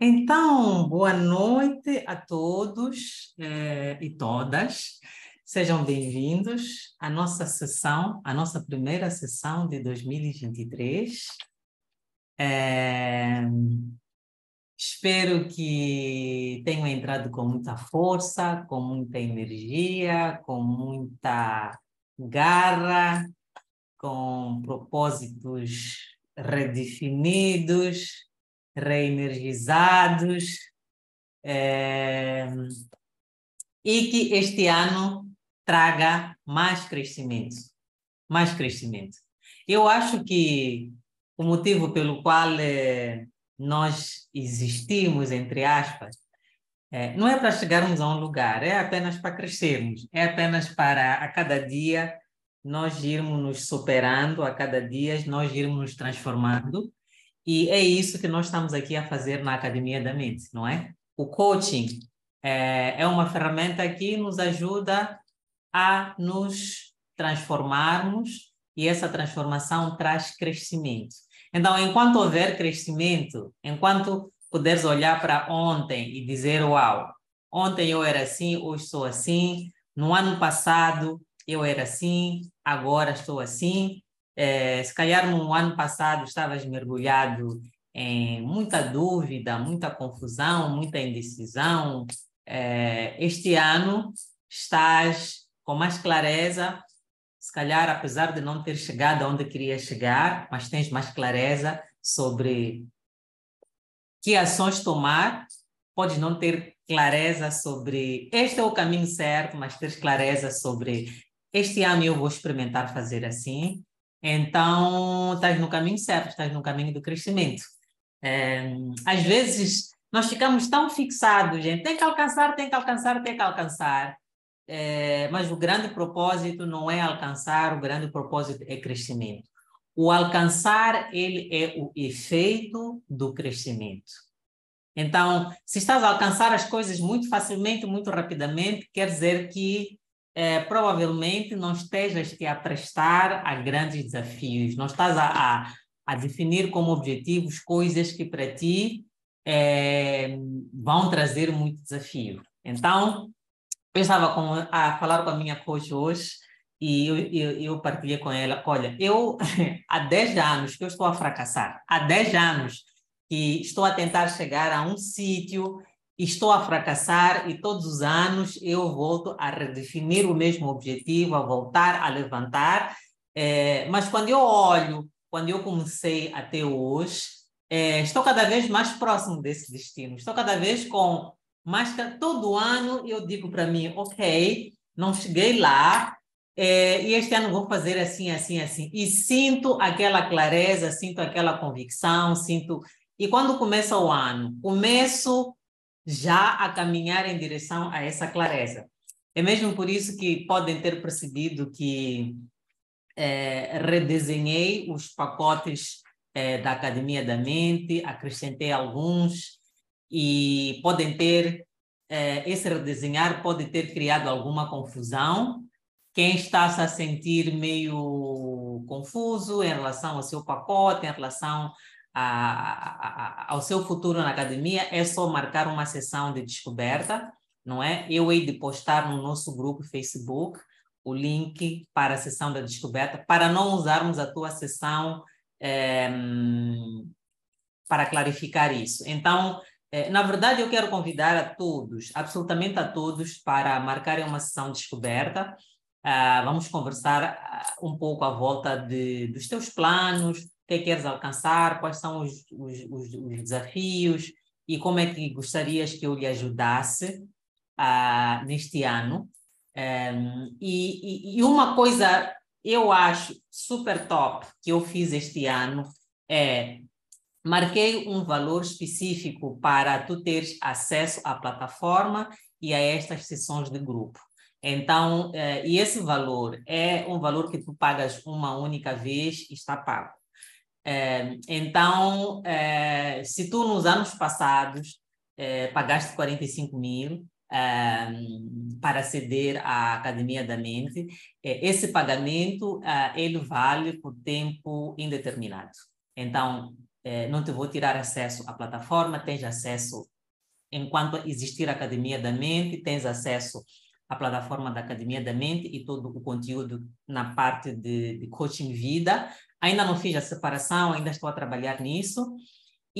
Então, boa noite a todos eh, e todas. Sejam bem-vindos à nossa sessão, à nossa primeira sessão de 2023. É, espero que tenham entrado com muita força, com muita energia, com muita garra, com propósitos redefinidos reenergizados, é, e que este ano traga mais crescimento, mais crescimento. Eu acho que o motivo pelo qual é, nós existimos, entre aspas, é, não é para chegarmos a um lugar, é apenas para crescermos, é apenas para a cada dia nós irmos nos superando, a cada dia nós irmos nos transformando e é isso que nós estamos aqui a fazer na Academia da Mente, não é? O coaching é, é uma ferramenta que nos ajuda a nos transformarmos e essa transformação traz crescimento. Então, enquanto houver crescimento, enquanto puderes olhar para ontem e dizer, uau, ontem eu era assim, hoje sou assim, no ano passado eu era assim, agora estou assim, é, se calhar no ano passado estavas mergulhado em muita dúvida, muita confusão, muita indecisão. É, este ano estás com mais clareza, se calhar apesar de não ter chegado aonde queria chegar, mas tens mais clareza sobre que ações tomar. Podes não ter clareza sobre este é o caminho certo, mas ter clareza sobre este ano eu vou experimentar fazer assim, então, estás no caminho certo, estás no caminho do crescimento. É, às vezes, nós ficamos tão fixados, gente, tem que alcançar, tem que alcançar, tem que alcançar. É, mas o grande propósito não é alcançar, o grande propósito é crescimento. O alcançar, ele é o efeito do crescimento. Então, se estás a alcançar as coisas muito facilmente, muito rapidamente, quer dizer que é, provavelmente não estejas te a prestar a grandes desafios, não estás a, a, a definir como objetivos coisas que para ti é, vão trazer muito desafio. Então, eu estava com, a falar com a minha coach hoje e eu, eu, eu partilhei com ela, olha, eu há 10 anos que eu estou a fracassar, há 10 anos que estou a tentar chegar a um sítio estou a fracassar e todos os anos eu volto a redefinir o mesmo objetivo, a voltar a levantar. É, mas quando eu olho, quando eu comecei até hoje, é, estou cada vez mais próximo desse destino. Estou cada vez com mais todo ano eu digo para mim, ok, não cheguei lá, é, e este ano vou fazer assim, assim, assim. E sinto aquela clareza, sinto aquela convicção, sinto. E quando começa o ano, começo já a caminhar em direção a essa clareza. É mesmo por isso que podem ter percebido que é, redesenhei os pacotes é, da Academia da Mente, acrescentei alguns e podem ter, é, esse redesenhar pode ter criado alguma confusão. Quem está se a sentir meio confuso em relação ao seu pacote, em relação a, a, ao seu futuro na academia, é só marcar uma sessão de descoberta, não é? Eu hei de postar no nosso grupo Facebook o link para a sessão da descoberta, para não usarmos a tua sessão é, para clarificar isso. Então, é, na verdade, eu quero convidar a todos, absolutamente a todos, para marcarem uma sessão de descoberta. Uh, vamos conversar uh, um pouco à volta de, dos teus planos, que queres alcançar, quais são os, os, os, os desafios e como é que gostarias que eu lhe ajudasse uh, neste ano. Um, e, e, uma coisa eu acho super top que eu fiz este ano é marquei um valor específico para tu teres acesso à plataforma e a estas sessões de grupo. Então, eh, e esse valor é um valor que tu pagas uma única vez e está pago. Eh, então, eh, se tu nos anos passados eh, pagaste 45 mil para aceder à Academia da Mente, esse pagamento ele vale por tempo indeterminado. Então, não te vou tirar acesso à plataforma, tens acesso enquanto existir a Academia da Mente, tens acesso à plataforma da Academia da Mente e todo o conteúdo na parte de, de coaching vida. Ainda não fiz a separação, ainda estou a trabalhar nisso.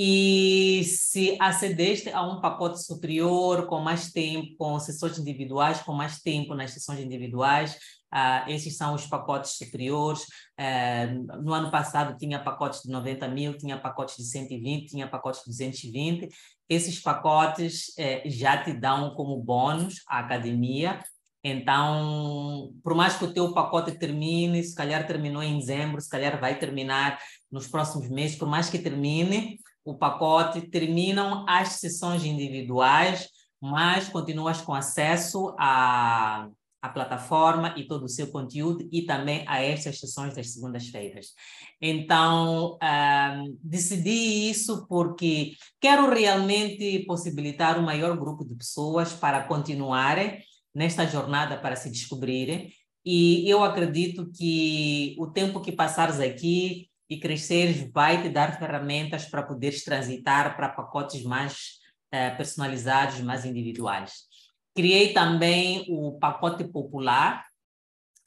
E se acedeste a um pacote superior, com mais tempo, com sessões individuais, com mais tempo nas sessões individuais, uh, esses são os pacotes superiores. Uh, no ano passado tinha pacotes de 90 mil, tinha pacotes de 120, tinha pacotes de 220. Esses pacotes uh, já te dão como bônus a academia, então, por mais que o teu pacote termine, se calhar terminou em dezembro, se calhar vai terminar nos próximos meses, por mais que termine, o pacote, terminam as sessões individuais, mas continuas com acesso à, plataforma e todo o seu conteúdo e também a estas sessões das segundas-feiras. Então, um, decidi isso porque quero realmente possibilitar um maior grupo de pessoas para continuarem nesta jornada para se descobrirem. E eu acredito que o tempo que passares aqui e cresceres vai te dar ferramentas para poderes transitar para pacotes mais eh, personalizados, mais individuais. Criei também o pacote popular,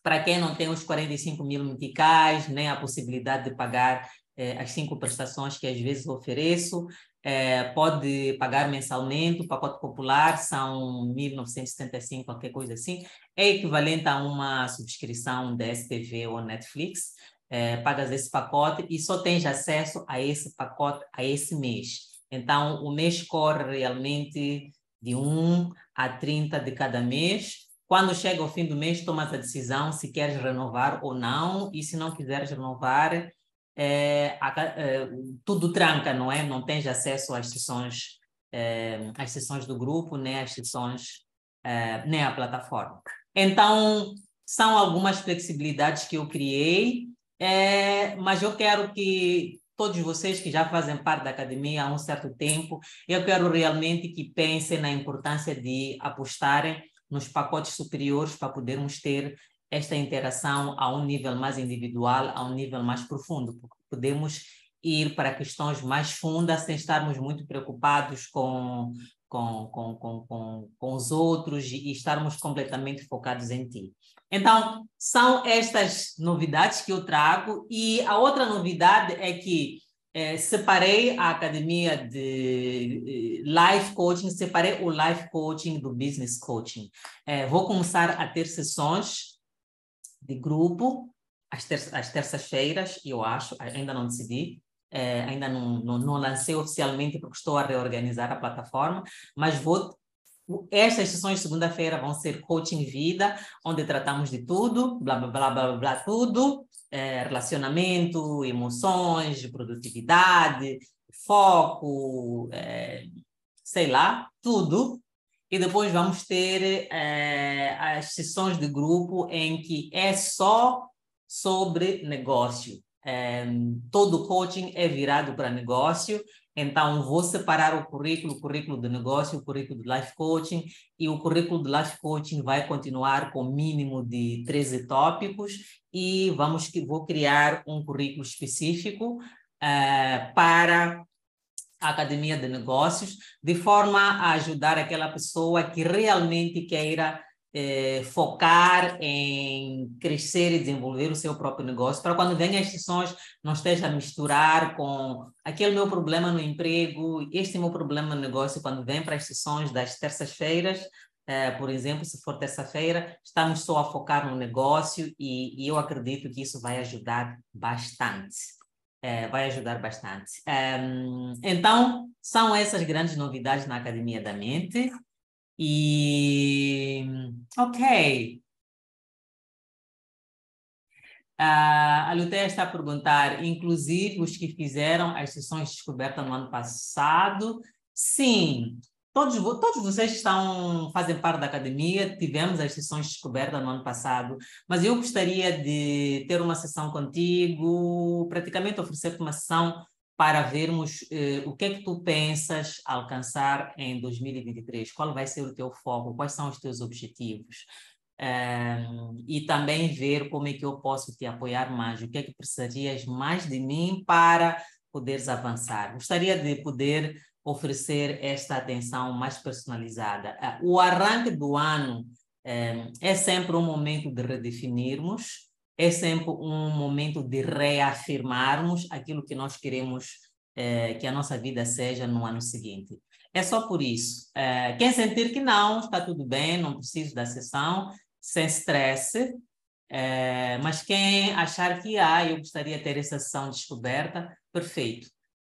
para quem não tem os 45 mil meticais, nem a possibilidade de pagar eh, as cinco prestações que às vezes ofereço, eh, pode pagar mensalmente. O pacote popular são 1.975, qualquer coisa assim. É equivalente a uma subscrição da STV ou Netflix é, pagas esse pacote e só tens acesso a esse pacote a esse mês. Então, o mês corre realmente de 1 a 30 de cada mês. Quando chega o fim do mês, tomas a decisão se queres renovar ou não, e se não quiseres renovar, é, é, tudo tranca, não é? Não tens acesso às sessões, é, às sessões do grupo, nem às sessões, é, nem à plataforma. Então, são algumas flexibilidades que eu criei é, mas eu quero que todos vocês que já fazem parte da academia há um certo tempo, eu quero realmente que pensem na importância de apostarem nos pacotes superiores para podermos ter esta interação a um nível mais individual, a um nível mais profundo, porque podemos ir para questões mais fundas sem estarmos muito preocupados com, com, com, com, com, com os outros e estarmos completamente focados em ti. Então, são estas novidades que eu trago. E a outra novidade é que é, separei a academia de life coaching, separei o life coaching do business coaching. É, vou começar a ter sessões de grupo às, ter às terças-feiras, eu acho, ainda não decidi, é, ainda não, não, não, lancei oficialmente porque estou a reorganizar a plataforma, mas vou estas sessões de segunda-feira vão ser coaching vida, onde tratamos de tudo, blá, blá, blá, blá, blá tudo, é, relacionamento, emoções, produtividade, foco, é, sei lá, tudo. E depois vamos ter é, as sessões de grupo em que é só sobre negócio. É, todo coaching é virado para negócio então, vou separar o currículo, o currículo de negócio, o currículo de life coaching, e o currículo de life coaching vai continuar com mínimo de 13 tópicos, e vamos vou criar um currículo específico uh, para a Academia de Negócios, de forma a ajudar aquela pessoa que realmente queira é, focar em crescer e desenvolver o seu próprio negócio, para quando venha as sessões não esteja a misturar com aquele meu problema no emprego, este meu problema no negócio, quando vem para as sessões das terças-feiras, é, por exemplo, se for terça-feira, estamos só a focar no negócio e, e, eu acredito que isso vai ajudar bastante. É, vai ajudar bastante. É, então, são essas grandes novidades na Academia da Mente. E, ok. a Luteia está a perguntar, inclusive os que fizeram as sessões de descoberta no ano passado. Sim, todos, todos vocês estão, fazem parte da academia, tivemos as sessões de descoberta no ano passado, mas eu gostaria de ter uma sessão contigo, praticamente oferecer-te uma sessão para vermos eh, o que é que tu pensas alcançar em 2023, qual vai ser o teu foco, quais são os teus objetivos. Um, e também ver como é que eu posso te apoiar mais, o que é que precisarias mais de mim para poderes avançar. Gostaria de poder oferecer esta atenção mais personalizada. Uh, o arranque do ano um, é sempre um momento de redefinirmos, é sempre um momento de reafirmarmos aquilo que nós queremos uh, que a nossa vida seja no ano seguinte. É só por isso. Uh, quem sentir que não, está tudo bem, não preciso da sessão, sem estresse, é, mas quem achar que ah, eu gostaria de ter essa sessão descoberta, perfeito.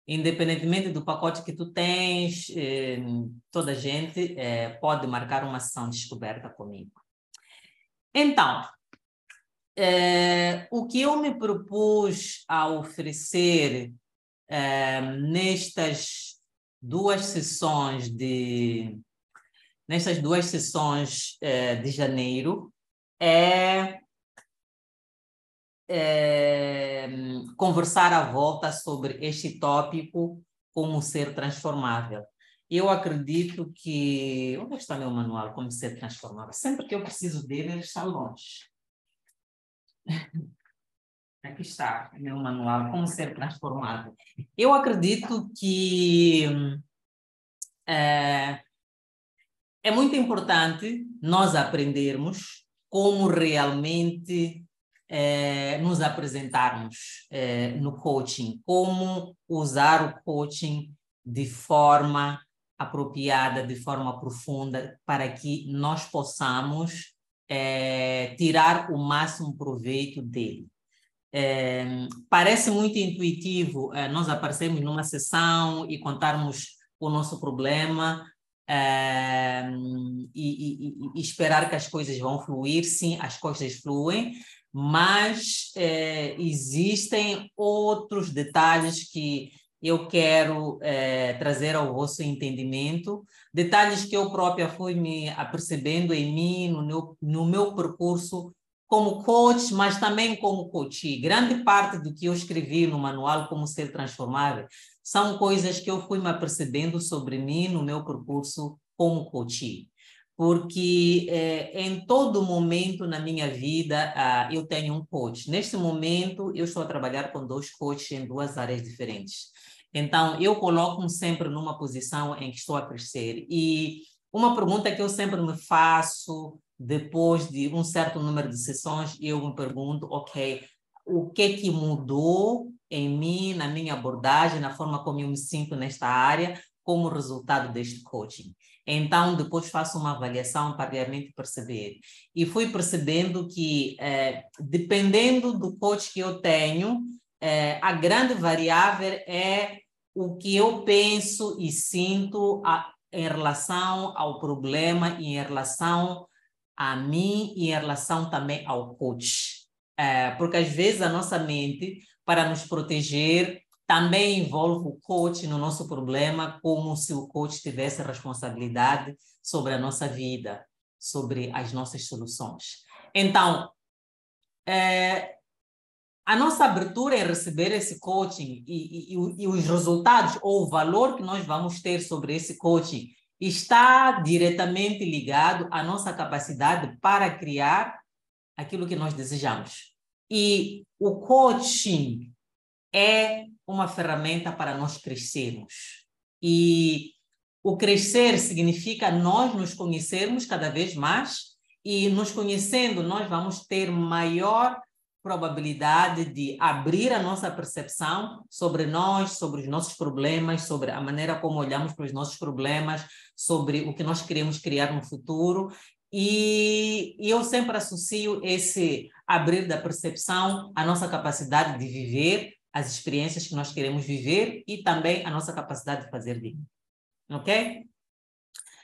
Independentemente do pacote que tu tens, eh, toda a gente eh, pode marcar uma sessão descoberta comigo. Então, eh, o que eu me propus a oferecer nestas duas sessões de nestas duas sessões de janeiro é, é, conversar à volta sobre este tópico como ser transformável. Eu acredito que. Onde está meu manual como ser transformável? Sempre que eu preciso dele, ele está longe. Aqui está meu manual, como ser transformável. Eu acredito que é, é muito importante nós aprendermos como realmente é, nos apresentarmos é, no coaching, como usar o coaching de forma apropriada, de forma profunda, para que nós possamos é, tirar o máximo proveito dele. parece muito intuitivo nós aparecermos numa sessão e contarmos o nosso problema, e, e, e, esperar que as coisas vão fluir. Sim, as coisas fluem, mas é, existem outros detalhes que eu quero é, trazer ao vosso entendimento, detalhes que eu própria fui me apercebendo em mim, no meu, no meu percurso como coach, mas também como coach. Grande parte do que eu escrevi no manual Como Ser Transformável são coisas que eu fui me apercebendo sobre mim no meu percurso como coach. Porque eh, em todo momento na minha vida ah, eu tenho um coach. Neste momento eu estou a trabalhar com dois coaches em duas áreas diferentes. Então eu coloco-me sempre numa posição em que estou a crescer. E uma pergunta que eu sempre me faço depois de um certo número de sessões, eu me pergunto, ok, o que que mudou em mim, na minha abordagem, na forma como eu me sinto nesta área, como resultado deste coaching. Então, depois faço uma avaliação para realmente perceber. E fui percebendo que, é, dependendo do coach que eu tenho, é, a grande variável é o que eu penso e sinto a, em relação ao problema e em relação a mim e em relação também ao coach. É, porque às vezes a nossa mente, para nos proteger, também envolve o coach no nosso problema, como se o coach tivesse responsabilidade sobre a nossa vida, sobre as nossas soluções. Então, é, a nossa abertura em receber esse coaching e, e, e, os resultados ou o valor que nós vamos ter sobre esse coaching está diretamente ligado à nossa capacidade para criar aquilo que nós desejamos. E o coaching é uma ferramenta para nós crescermos. E o crescer significa nós nos conhecermos cada vez mais e nos conhecendo nós vamos ter maior probabilidade de abrir a nossa percepção sobre nós, sobre os nossos problemas, sobre a maneira como olhamos para os nossos problemas, sobre o que nós queremos criar no futuro. E, e eu sempre associo esse abrir da percepção à nossa capacidade de viver as experiências que nós queremos viver e também a nossa capacidade de fazer dinheiro. Ok?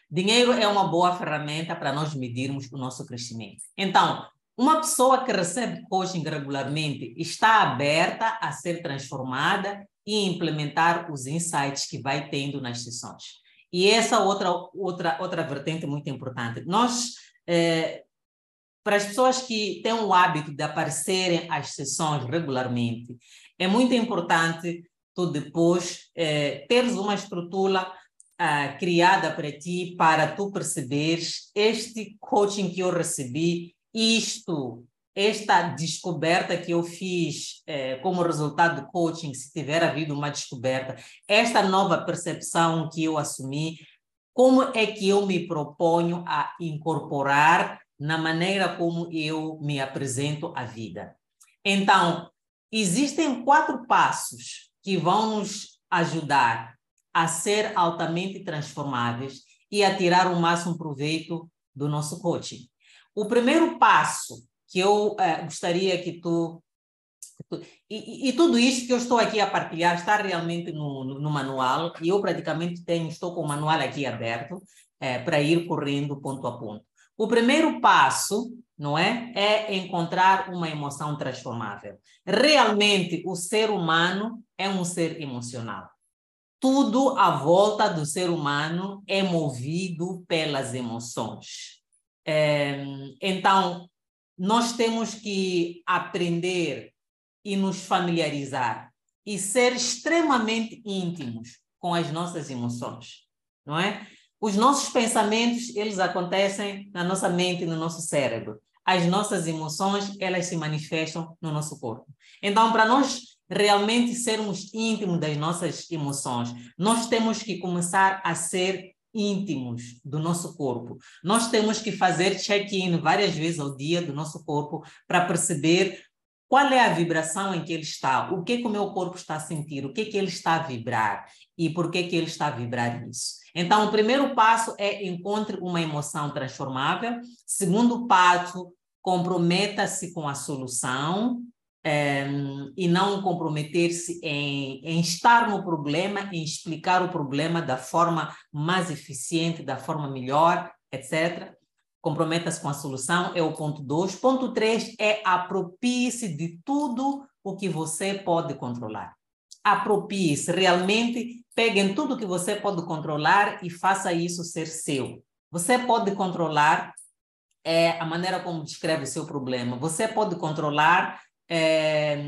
Dinheiro é uma boa ferramenta para nós medirmos o nosso crescimento. Então, Uma pessoa que recebe coaching regularmente está aberta a ser transformada e implementar os insights que vai tendo nas sessões. E essa outra outra outra vertente muito importante. Nós é, para as pessoas que têm o hábito de aparecerem às sessões regularmente, é muito importante tu depois é, teres uma estrutura ah, criada para ti para tu perceberes este coaching que eu recebi, isto esta descoberta que eu fiz eh, como resultado do coaching, se tiver havido uma descoberta, esta nova percepção que eu assumi, como é que eu me proponho a incorporar na maneira como eu me apresento à vida. Então, existem quatro passos que vão nos ajudar a ser altamente transformáveis e a tirar o máximo proveito do nosso coaching. O primeiro passo que eu é, gostaria que tu. E, e, tudo isso que eu estou aqui a partilhar está realmente no, no, no manual, e eu praticamente tenho, estou com o manual aqui aberto é, para ir correndo ponto a ponto. O primeiro passo, não é, é encontrar uma emoção transformável. Realmente, o ser humano é um ser emocional. Tudo à volta do ser humano é movido pelas emoções. É, então, nós temos que aprender e nos familiarizar e ser extremamente íntimos com as nossas emoções, não é? Os nossos pensamentos, eles acontecem na nossa mente, no nosso cérebro. As nossas emoções, elas se manifestam no nosso corpo. Então, para nós realmente sermos íntimos das nossas emoções, nós temos que começar a ser íntimos do nosso corpo. Nós temos que fazer check-in várias vezes ao dia do nosso corpo para perceber qual é a vibração em que ele está, o que, que o meu corpo está a sentir, o que, que ele está a vibrar e por que, que ele está a vibrar isso. Então, o primeiro passo é encontre uma emoção transformável. Segundo passo, comprometa-se com a solução é, e não comprometer-se em, em, estar no problema, em explicar o problema da forma mais eficiente, da forma melhor, etc. Comprometa-se com a solução, é o ponto 2. Ponto 3 é apropie-se de tudo o que você pode controlar. Apropie-se, realmente peguem tudo que você pode controlar e faça isso ser seu. Você pode controlar é, a maneira como descreve o seu problema. Você pode controlar é,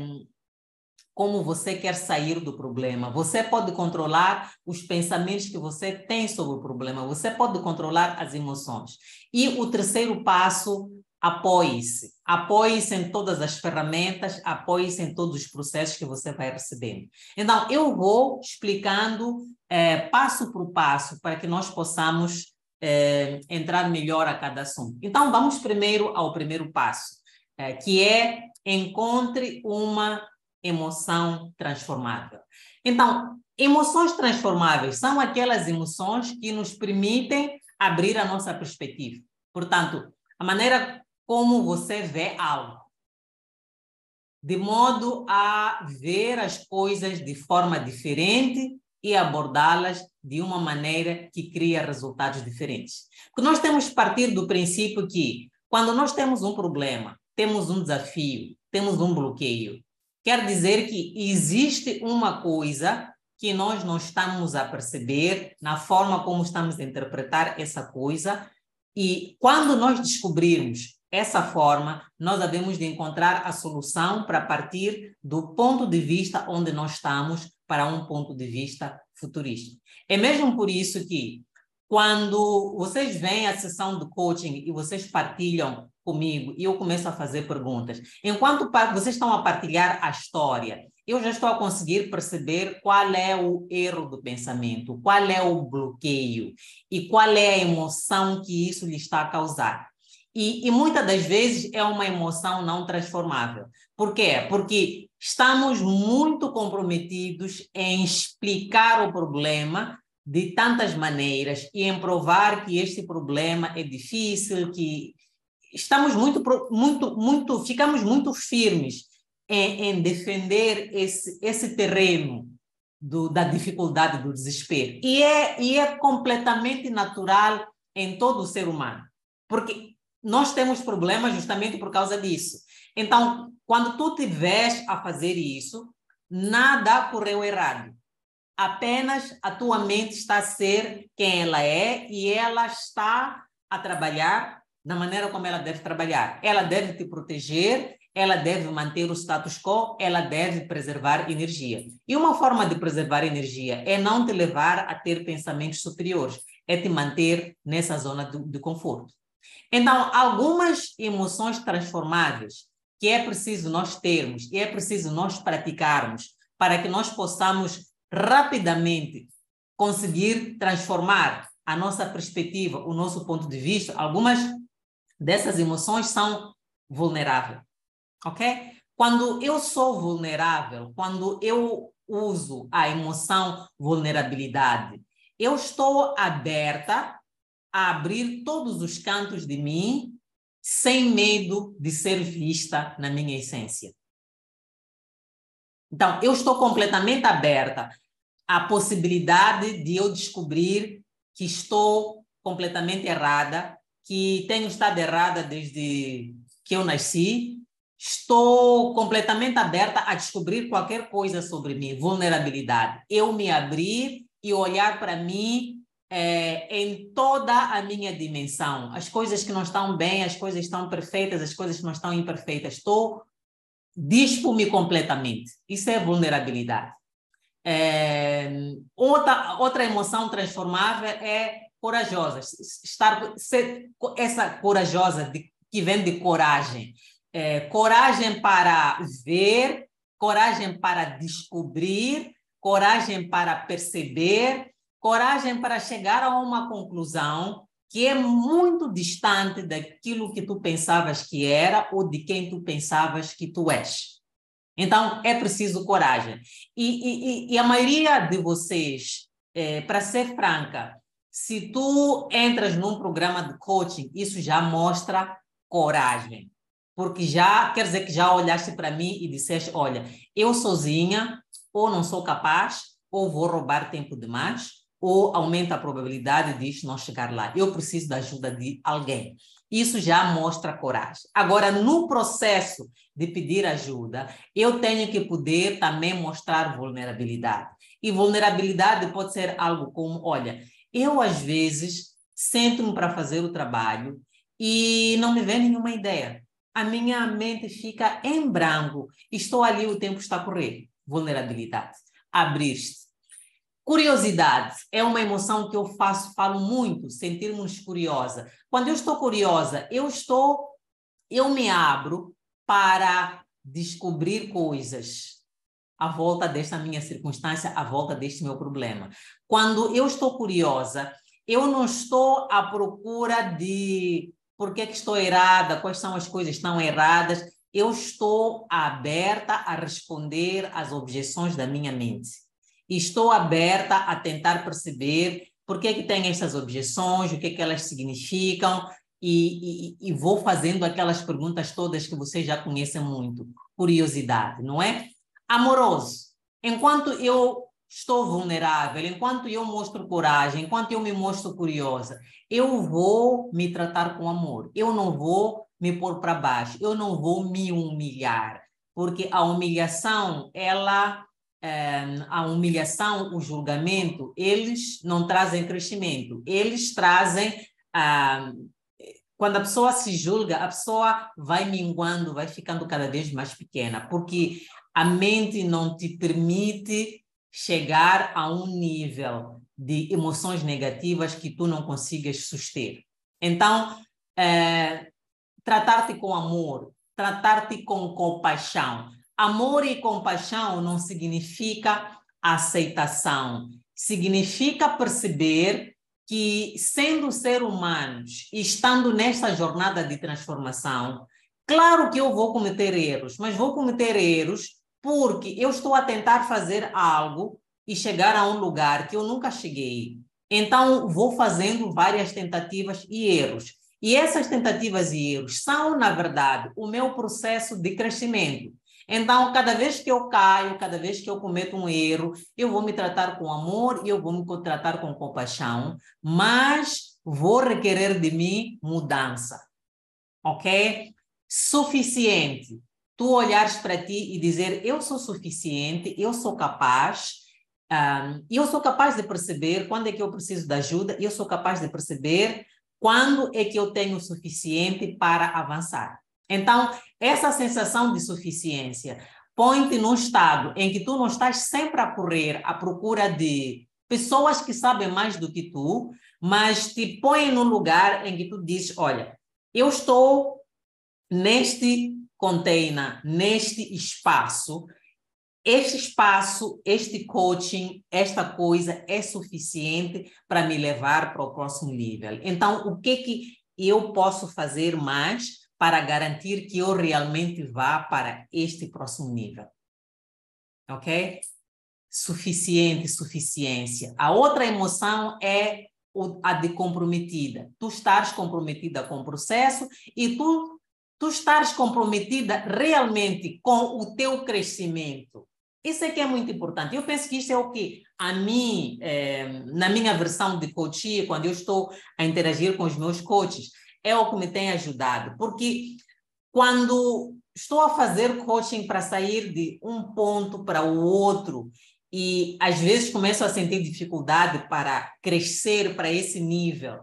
como você quer sair do problema. Você pode controlar os pensamentos que você tem sobre o problema. Você pode controlar as emoções. E o terceiro passo, apoie-se. Apoie-se em todas as ferramentas, apoie-se em todos os processos que você vai recebendo. Então, eu vou explicando é, passo por passo para que nós possamos é, entrar melhor a cada assunto. Então, vamos primeiro ao primeiro passo, é, que é encontre uma emoção transformável. Então, emoções transformáveis são aquelas emoções que nos permitem abrir a nossa perspectiva. Portanto, a maneira como você vê algo, de modo a ver as coisas de forma diferente e abordá-las de uma maneira que cria resultados diferentes. Porque nós temos que partir do princípio que, quando nós temos um problema, temos um desafio, temos um bloqueio. Quer dizer que existe uma coisa que nós não estamos a perceber na forma como estamos a interpretar essa coisa, e quando nós descobrirmos essa forma, nós devemos de encontrar a solução para partir do ponto de vista onde nós estamos para um ponto de vista futurista. É mesmo por isso que quando vocês vêm à sessão do coaching e vocês partilham comigo e eu começo a fazer perguntas. Enquanto vocês estão a partilhar a história, eu já estou a conseguir perceber qual é o erro do pensamento, qual é o bloqueio e qual é a emoção que isso lhe está a causar. E, e muitas das vezes é uma emoção não transformável. Por quê? Porque estamos muito comprometidos em explicar o problema de tantas maneiras e em provar que este problema é difícil, que estamos muito, muito, muito, ficamos muito firmes em, em defender esse, esse terreno do, da dificuldade, do desespero. E é, e é completamente natural em todo o ser humano. Porque nós temos problemas justamente por causa disso. Então, quando tu tiveres a fazer isso, nada correu errado. Apenas a tua mente está a ser quem ela é e ela está a trabalhar da maneira como ela deve trabalhar. Ela deve te proteger, ela deve manter o status quo, ela deve preservar energia. E uma forma de preservar energia é não te levar a ter pensamentos superiores, é te manter nessa zona de, de conforto. Então, algumas emoções transformáveis que é preciso nós termos e é preciso nós praticarmos para que nós possamos rapidamente conseguir transformar a nossa perspectiva, o nosso ponto de vista. Algumas dessas emoções são vulneráveis, ok? Quando eu sou vulnerável, quando eu uso a emoção vulnerabilidade, eu estou aberta a abrir todos os cantos de mim sem medo de ser vista na minha essência. Então, eu estou completamente aberta à possibilidade de eu descobrir que estou completamente errada, que tenho estado errada desde que eu nasci. Estou completamente aberta a descobrir qualquer coisa sobre mim, vulnerabilidade. Eu me abrir e olhar para mim é, em toda a minha dimensão. As coisas que não estão bem, as coisas estão perfeitas, as coisas que não estão imperfeitas. Estou dispo-me completamente. Isso é vulnerabilidade. É, outra, outra emoção transformável é corajosa. Estar, ser, essa corajosa de, que vem de coragem. É, coragem para ver, coragem para descobrir, coragem para perceber, coragem para chegar a uma conclusão que é muito distante daquilo que tu pensavas que era ou de quem tu pensavas que tu és. Então, é preciso coragem. E, e, e a maioria de vocês, é, para ser franca, se tu entras num programa de coaching, isso já mostra coragem. Porque já quer dizer que já olhaste para mim e disseste: olha, eu sozinha ou não sou capaz, ou vou roubar tempo demais, ou aumenta a probabilidade de não chegar lá. Eu preciso da ajuda de alguém. Isso já mostra coragem. Agora, no processo de pedir ajuda, eu tenho que poder também mostrar vulnerabilidade. E vulnerabilidade pode ser algo como: olha, eu às vezes sento-me para fazer o trabalho e não me vem nenhuma ideia. A minha mente fica em branco. Estou ali, o tempo está a correr. Vulnerabilidade. Abrir-te Curiosidade é uma emoção que eu faço, falo muito, sentir-nos curiosa. Quando eu estou curiosa, eu estou, eu me abro para descobrir coisas à volta desta minha circunstância, à volta deste meu problema. Quando eu estou curiosa, eu não estou à procura de por que, que estou errada, quais são as coisas que estão erradas. Eu estou aberta a responder às objeções da minha mente e estou aberta a tentar perceber por que, que tem essas objeções, o que, que elas significam, e, e, e, vou fazendo aquelas perguntas todas que vocês já conhecem muito. Curiosidade, não é? Amoroso. Enquanto eu estou vulnerável, enquanto eu mostro coragem, enquanto eu me mostro curiosa, eu vou me tratar com amor. Eu não vou me pôr para baixo, eu não vou me humilhar, porque a humilhação, ela a humilhação, o julgamento, eles não trazem crescimento, eles trazem. Ah, quando a pessoa se julga, a pessoa vai minguando, vai ficando cada vez mais pequena, porque a mente não te permite chegar a um nível de emoções negativas que tu não consigas suster. Então, é, tratar-te com amor, tratar-te com compaixão, Amor e compaixão não significa aceitação, significa perceber que, sendo ser humanos estando nesta jornada de transformação, claro que eu vou cometer erros, mas vou cometer erros porque eu estou a tentar fazer algo e chegar a um lugar que eu nunca cheguei. Então, vou fazendo várias tentativas e erros. E essas tentativas e erros são, na verdade, o meu processo de crescimento. Então, cada vez que eu caio, cada vez que eu cometo um erro, eu vou me tratar com amor e eu vou me tratar com compaixão, mas vou requerer de mim mudança. ok? Suficiente. Tu olhares para ti e dizer: eu sou suficiente, eu sou capaz, um, eu sou capaz de perceber quando é que eu preciso de ajuda, eu sou capaz de perceber quando é que eu tenho o suficiente para avançar. Então, essa sensação de suficiência põe-te num estado em que tu não estás sempre a correr à procura de pessoas que sabem mais do que tu, mas te põe num lugar em que tu dizes, olha, eu estou neste container, neste espaço, este espaço, este coaching, esta coisa é suficiente para me levar para o próximo nível. Então, o que que eu posso fazer mais para garantir que eu realmente vá para este próximo nível? Ok? Suficiente, suficiência. A outra emoção é a de comprometida. Tu estás comprometida com o processo e tu tu estás comprometida realmente com o teu crescimento. Isso é que é muito importante. Eu penso que isso é o que, a mim, é, na minha versão de coaching, quando eu estou a interagir com os meus coaches, é o que me tem ajudado. Porque quando estou a fazer coaching para sair de um ponto para o outro, e às vezes começo a sentir dificuldade para crescer para esse nível,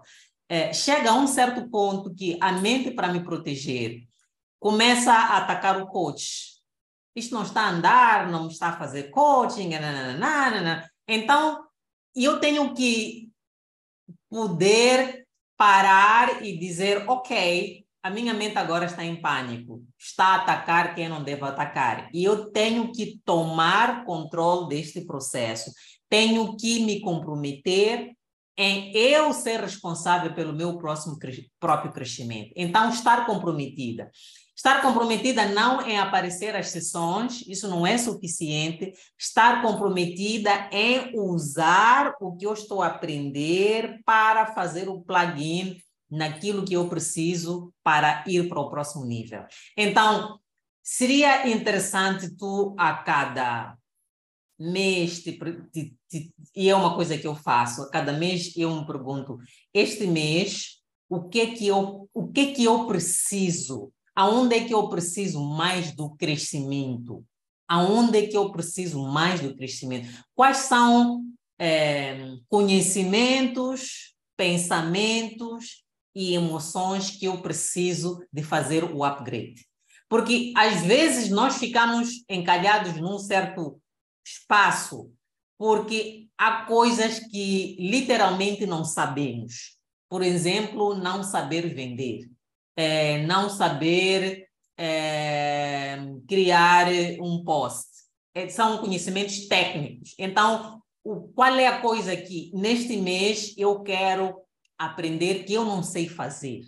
é, chega a um certo ponto que a mente para me proteger começa a atacar o coach isto não está a andar, não está a fazer coaching, nananana. então eu tenho que poder parar e dizer, ok, a minha mente agora está em pânico, está a atacar quem não deve atacar, e eu tenho que tomar controle deste processo, tenho que me comprometer em eu ser responsável pelo meu próximo próprio crescimento. Então, estar comprometida. Estar comprometida não é aparecer às sessões, isso não é suficiente. Estar comprometida é usar o que eu estou a aprender para fazer o plugin naquilo que eu preciso para ir para o próximo nível. Então, seria interessante tu a cada mês, te, te, te, e é uma coisa que eu faço, a cada mês eu me pergunto, este mês, o que que eu, o que que eu preciso Aonde é que eu preciso mais do crescimento? Aonde é que eu preciso mais do crescimento? Quais são é, conhecimentos, pensamentos e emoções que eu preciso de fazer o upgrade? Porque às vezes nós ficamos encalhados num certo espaço porque há coisas que literalmente não sabemos. Por exemplo, não saber vender é, não saber é, criar um post. É, são conhecimentos técnicos. Então, o, qual é a coisa que neste mês eu quero aprender que eu não sei fazer?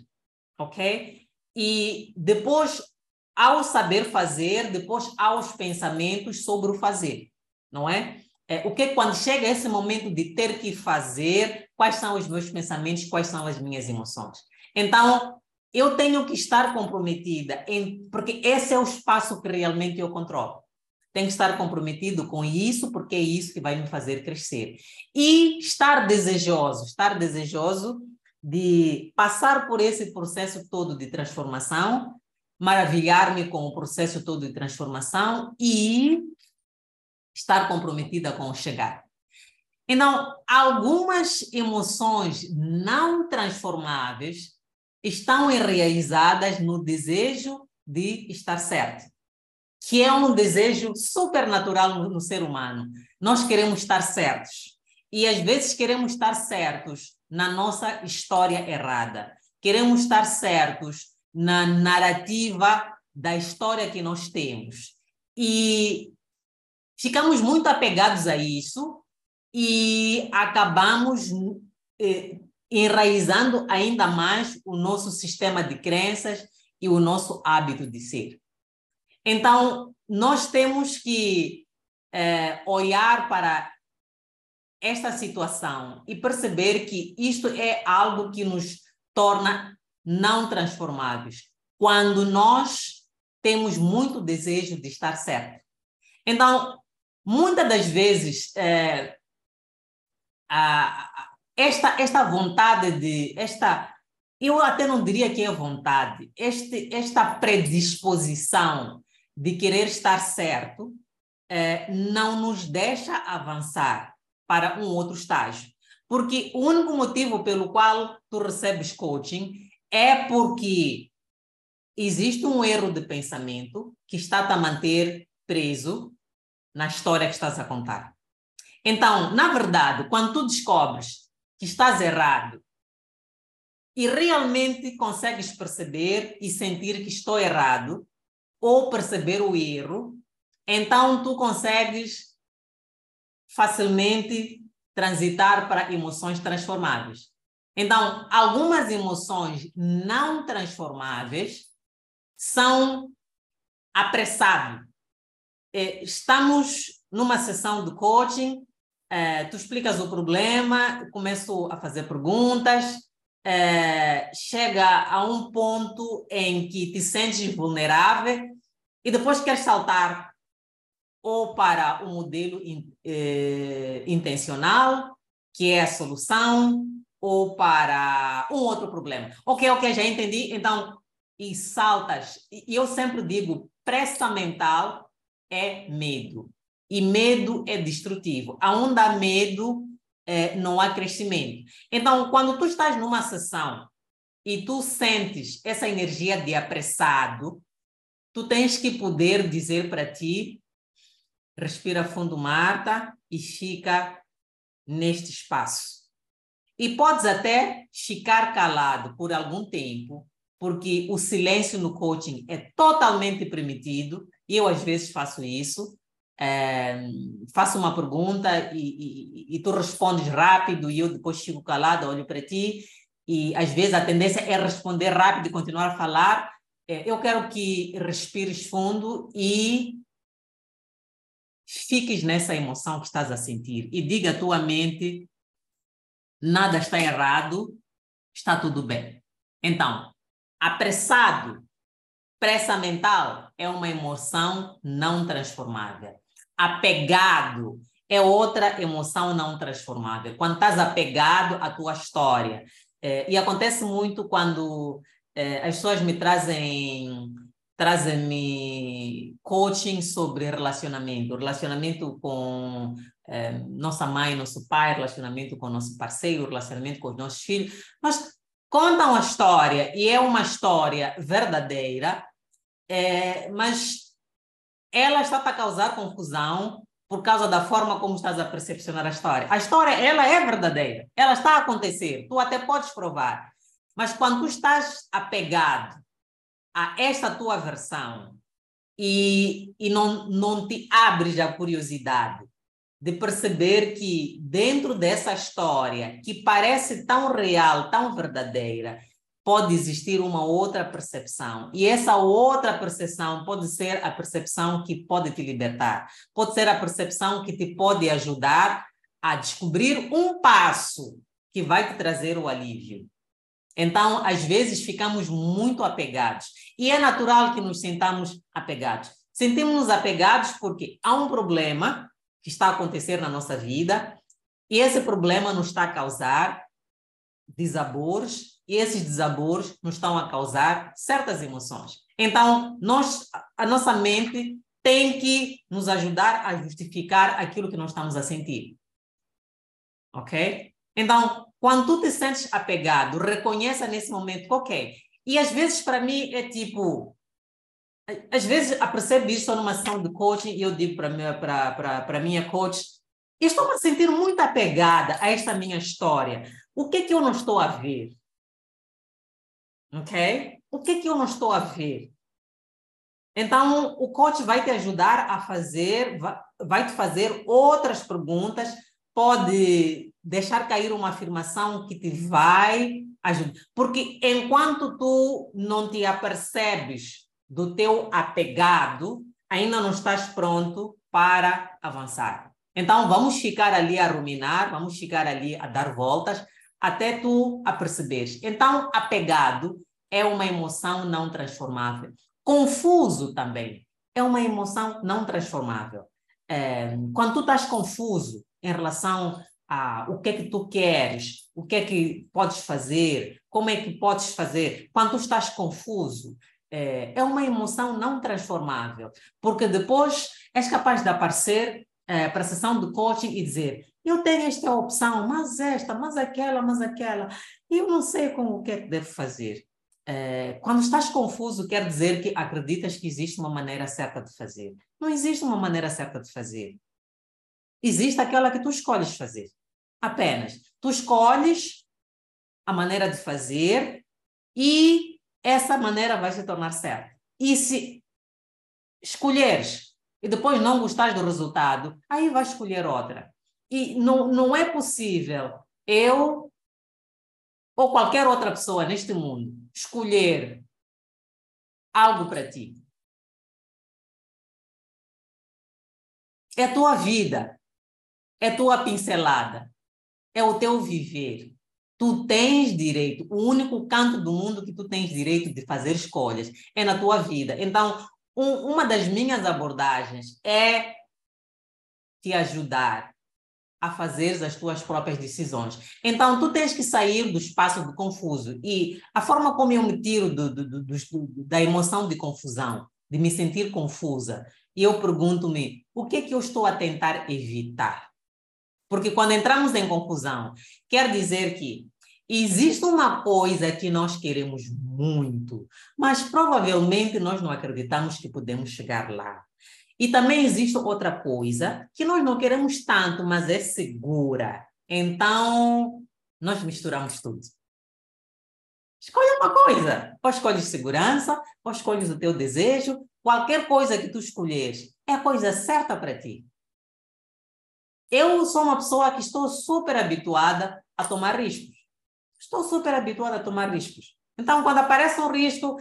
Ok? E depois, ao saber fazer, depois aos pensamentos sobre o fazer, não é? é o que quando chega esse momento de ter que fazer, quais são os meus pensamentos, quais são as minhas emoções? Então, eu tenho que estar comprometida, em, porque esse é o espaço que realmente eu controlo. Tenho que estar comprometido com isso, porque é isso que vai me fazer crescer. E estar desejoso, estar desejoso de passar por esse processo todo de transformação, maravilhar-me com o processo todo de transformação e estar comprometida com o chegar. Então, algumas emoções não transformáveis estão enraizadas no desejo de estar certo, que é um desejo supernatural no, ser humano. Nós queremos estar certos. E às vezes queremos estar certos na nossa história errada. Queremos estar certos na narrativa da história que nós temos. E ficamos muito apegados a isso e acabamos eh, enraizando ainda mais o nosso sistema de crenças e o nosso hábito de ser. Então, nós temos que é, olhar para esta situação e perceber que isto é algo que nos torna não transformáveis, quando nós temos muito desejo de estar certo. Então, muitas das vezes, é, a, esta, esta vontade de, esta eu até não diria que é vontade, este, esta predisposição de querer estar certo eh, não nos deixa avançar para um outro estágio. Porque o único motivo pelo qual tu recebes coaching é porque existe um erro de pensamento que está a manter preso na história que estás a contar. Então, na verdade, quando tu descobres que estás errado e realmente consegues perceber e sentir que estou errado ou perceber o erro, então tu consegues facilmente transitar para emoções transformáveis. Então, algumas emoções não transformáveis são apressado. É, estamos numa sessão de coaching, é, tu explicas o problema, começo a fazer perguntas, é, chega a um ponto em que te sentes vulnerável e depois queres saltar ou para o modelo in, intencional, que é a solução, ou para um outro problema. Ok, ok, já entendi. Então, e saltas. E eu sempre digo, pressa mental é medo. E medo é destrutivo. Aonde há medo, é, não há crescimento. Então, quando tu estás numa sessão e tu sentes essa energia de apressado, tu tens que poder dizer para ti, respira fundo, Marta, e fica neste espaço. E podes até ficar calado por algum tempo, porque o silêncio no coaching é totalmente permitido, e eu às vezes faço isso. É, faço uma pergunta e, e, e, tu respondes rápido e eu depois fico calado, olho para ti e às vezes a tendência é responder rápido e continuar a falar. É, eu quero que respires fundo e fiques nessa emoção que estás a sentir e diga à tua mente nada está errado, está tudo bem. Então, Apressado, pressa mental é uma emoção não transformável. Apegado é outra emoção não transformável. Quando estás apegado à tua história. É, e acontece muito quando é, as pessoas me trazem trazem-me coaching sobre relacionamento, relacionamento com é, nossa mãe, nosso pai, relacionamento com nosso parceiro, relacionamento com os nossos filhos. Nós contam a história e é uma história verdadeira, mas ela está a causar confusão por causa da forma como estás a percepcionar a história. A história, ela é verdadeira, ela está a acontecer, tu até podes provar, mas quando tu estás apegado a esta tua versão e, e não, não te abres a curiosidade de perceber que dentro dessa história, que parece tão real, tão verdadeira, pode existir uma outra percepção. E essa outra percepção pode ser a percepção que pode te libertar, pode ser a percepção que te pode ajudar a descobrir um passo que vai te trazer o alívio. Então, às vezes, ficamos muito apegados. E é natural que nos sintamos apegados. Sentimos-nos apegados porque há um problema que está a acontecer na nossa vida, e esse problema nos está a causar desabores, e esses desabores nos estão a causar certas emoções. Então, nós, a nossa mente tem que nos ajudar a justificar aquilo que nós estamos a sentir. Ok? Então, quando tu te sentes apegado, reconheça nesse momento, ok. E às vezes, para mim, é tipo, às vezes apercebo isso numa sessão de coaching e eu digo para para minha coach, estou me sentindo muito apegada a esta minha história. O que é que eu não estou a ver? Ok? O que é que eu não estou a ver? Então, o coach vai te ajudar a fazer, vai te fazer outras perguntas, pode deixar cair uma afirmação que te vai ajudar. Porque enquanto tu não te apercebes do teu apegado, ainda não estás pronto para avançar. Então, vamos ficar ali a ruminar, vamos ficar ali a dar voltas, até tu a perceberes. Então, apegado é uma emoção não transformável. Confuso também é uma emoção não transformável. É, quando tu estás confuso em relação a, o que é que tu queres, o que é que podes fazer, como é que podes fazer. Quando tu estás confuso, é, é uma emoção não transformável, porque depois és capaz de aparecer é, para a sessão de coaching e dizer: Eu tenho esta opção, mas esta, mas aquela, mas aquela, eu não sei como o que é que devo fazer. É, quando estás confuso, quer dizer que acreditas que existe uma maneira certa de fazer. Não existe uma maneira certa de fazer. Existe aquela que tu escolhes fazer. Apenas. Tu escolhes a maneira de fazer e essa maneira vai se tornar certa. E se escolheres e depois não gostares do resultado, aí vai escolher outra. E não, não é possível eu ou qualquer outra pessoa neste mundo escolher algo para ti. É tua vida, é tua pincelada, é o teu viver. Tu tens direito, o único canto do mundo que tu tens direito de fazer escolhas é na tua vida. Então, um, uma das minhas abordagens é te ajudar a fazer as tuas próprias decisões. Então, tu tens que sair do espaço do confuso. E a forma como eu me tiro do, do, do, da emoção de confusão, de me sentir confusa, eu pergunto-me, o que é que eu estou a tentar evitar? Porque quando entramos em confusão, quer dizer que existe uma coisa que nós queremos muito, mas provavelmente nós não acreditamos que podemos chegar lá. E também existe outra coisa que nós não queremos tanto, mas é segura. Então, nós misturamos tudo. Escolha uma coisa. Ou escolhes segurança, ou escolhes o teu desejo. Qualquer coisa que tu escolheres é a coisa certa para ti. Eu sou uma pessoa que estou super habituada a tomar riscos. Estou super habituada a tomar riscos. Então, quando aparece um risco,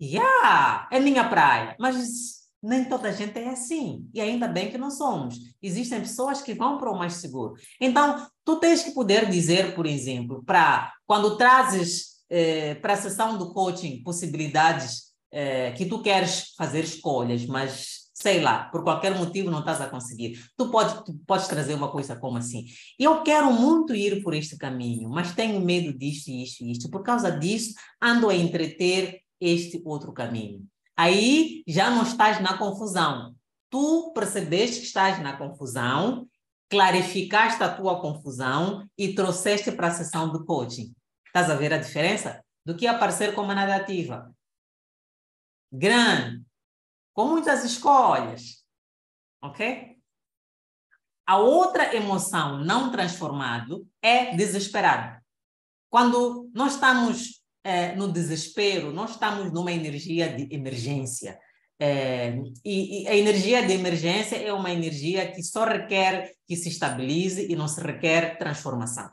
yeah, é minha praia. Mas nem toda a gente é assim. E ainda bem que não somos. Existem pessoas que vão para o mais seguro. Então, tu tens que poder dizer, por exemplo, para quando trazes eh, para a sessão do coaching possibilidades eh, que tu queres fazer escolhas, mas sei lá, por qualquer motivo não estás a conseguir. Tu, pode, tu podes trazer uma coisa como assim. Eu quero muito ir por este caminho, mas tenho medo disto, isto isto. Por causa disso, ando a entreter este outro caminho. Aí já não estás na confusão. Tu percebeste que estás na confusão, clarificaste a tua confusão e trouxeste para a sessão do coaching. Estás a ver a diferença? Do que aparecer como negativa. Grande, com muitas escolhas. Ok? A outra emoção não transformado é desesperado. Quando nós estamos é, no desespero, nós estamos numa energia de emergência. É, e, e, a energia de emergência é uma energia que só requer que se estabilize e não se requer transformação.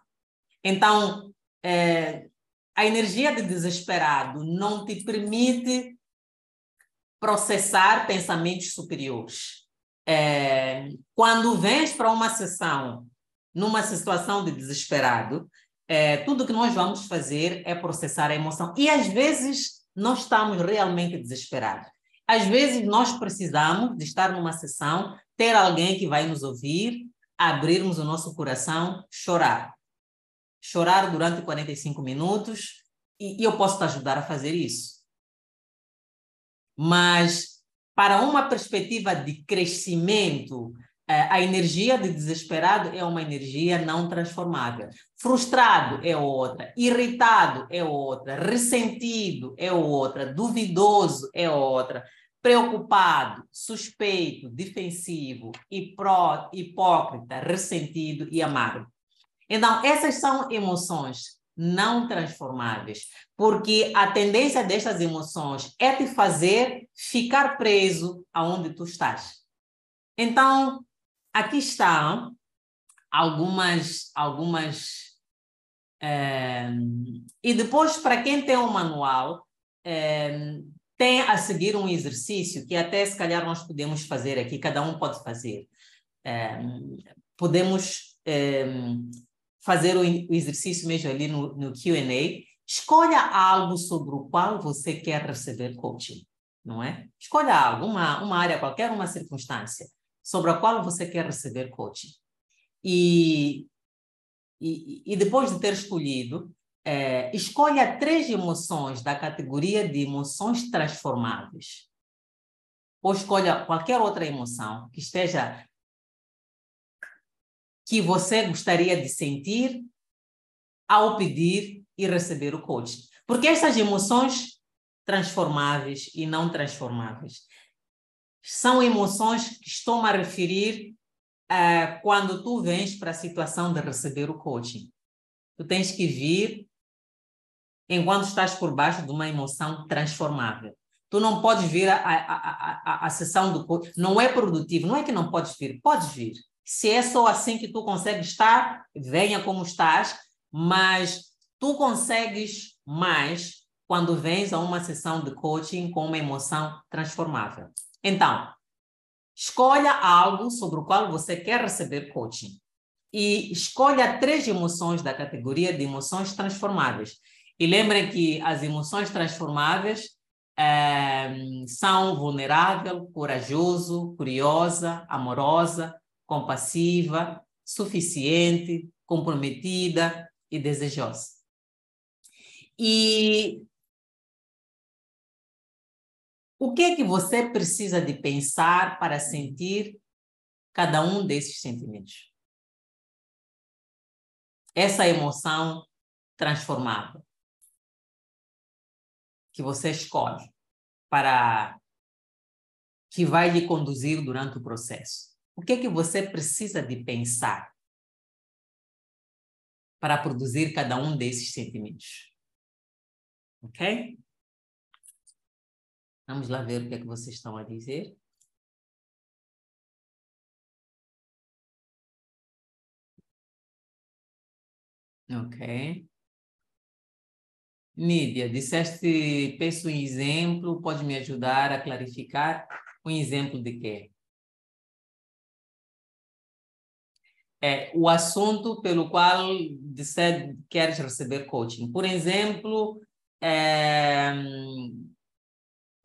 Então, é, a energia de desesperado não te permite processar pensamentos superiores. É, quando vens para uma sessão numa situação de desesperado, é, tudo que nós vamos fazer é processar a emoção. E às vezes nós estamos realmente desesperados. Às vezes nós precisamos de estar numa sessão, ter alguém que vai nos ouvir, abrirmos o nosso coração, chorar. Chorar durante 45 minutos e, e eu posso te ajudar a fazer isso. Mas para uma perspectiva de crescimento, a energia de desesperado é uma energia não transformável. Frustrado é outra, irritado é outra, ressentido é outra, duvidoso é outra, preocupado, suspeito, defensivo, hipó hipócrita, ressentido e amargo. Então, essas são emoções não transformáveis, porque a tendência destas emoções é te fazer ficar preso aonde tu estás. Então, aqui estão algumas, algumas é, e depois, para quem tem o um manual, é, tem a seguir um exercício que até se calhar nós podemos fazer aqui, cada um pode fazer. É, podemos fazer o exercício mesmo ali no, no QA. Escolha algo sobre o qual você quer receber coaching, não é? Escolha algo, uma, uma área qualquer, uma circunstância sobre a qual você quer receber coaching. E e, e depois de ter escolhido, é, escolha três emoções da categoria de emoções transformáveis. Ou escolha qualquer outra emoção que esteja que você gostaria de sentir ao pedir e receber o coaching. Porque essas emoções transformáveis e não transformáveis são emoções que estou a referir uh, quando tu vens para a situação de receber o coaching. Tu tens que vir enquanto estás por baixo de uma emoção transformável. Tu não podes vir a, a, a, a, sessão do coaching. Não é produtivo, não é que não podes vir, podes vir. Se é só assim que tu consegues estar, venha como estás, mas tu consegues mais quando vens a uma sessão de coaching com uma emoção transformável. Então, escolha algo sobre o qual você quer receber coaching e escolha três emoções da categoria de emoções transformáveis. E lembrem que as emoções transformáveis é, são vulnerável, corajoso, curiosa, amorosa, compassiva, suficiente, comprometida e desejosa. E o que é que você precisa de pensar para sentir cada um desses sentimentos? Essa emoção transformável que você escolhe para que vai lhe conduzir durante o processo. O que é que você precisa de pensar para produzir cada um desses sentimentos? Ok? Vamos lá ver o que é que vocês estão a dizer. Ok. Mídia, disseste, peço um exemplo, pode me ajudar a clarificar? Um exemplo de quê? é, o assunto pelo qual você queres receber coaching. Por exemplo, é,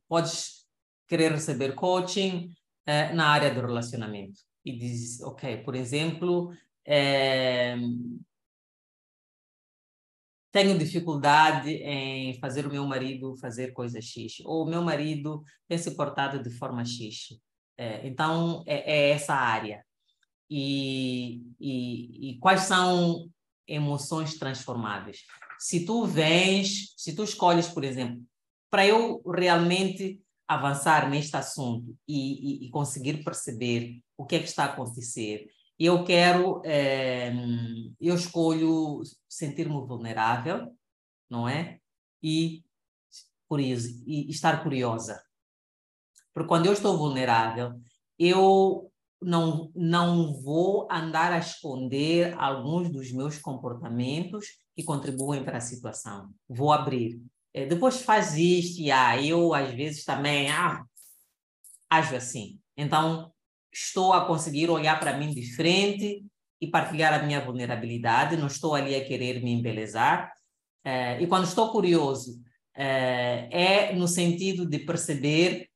podes querer receber coaching é, na área do relacionamento. E diz, ok, por exemplo, é, tenho dificuldade em fazer o meu marido fazer coisa X, ou o meu marido tem se portado de forma X. É, então, é, é essa área e, e, e quais são emoções transformáveis. Se tu vens, se tu escolhes, por exemplo, para eu realmente avançar neste assunto e, e, e, conseguir perceber o que é que está a acontecer, eu quero, é, eu escolho sentir-me vulnerável, não é? E, curioso, e estar curiosa. Porque quando eu estou vulnerável, eu não, não vou andar a esconder alguns dos meus comportamentos que contribuem para a situação. Vou abrir. É, depois faz isto, e ah, eu às vezes também ah, ajo assim. Então, estou a conseguir olhar para mim de frente e partilhar a minha vulnerabilidade, não estou ali a querer me embelezar. É, e quando estou curioso, é, é no sentido de perceber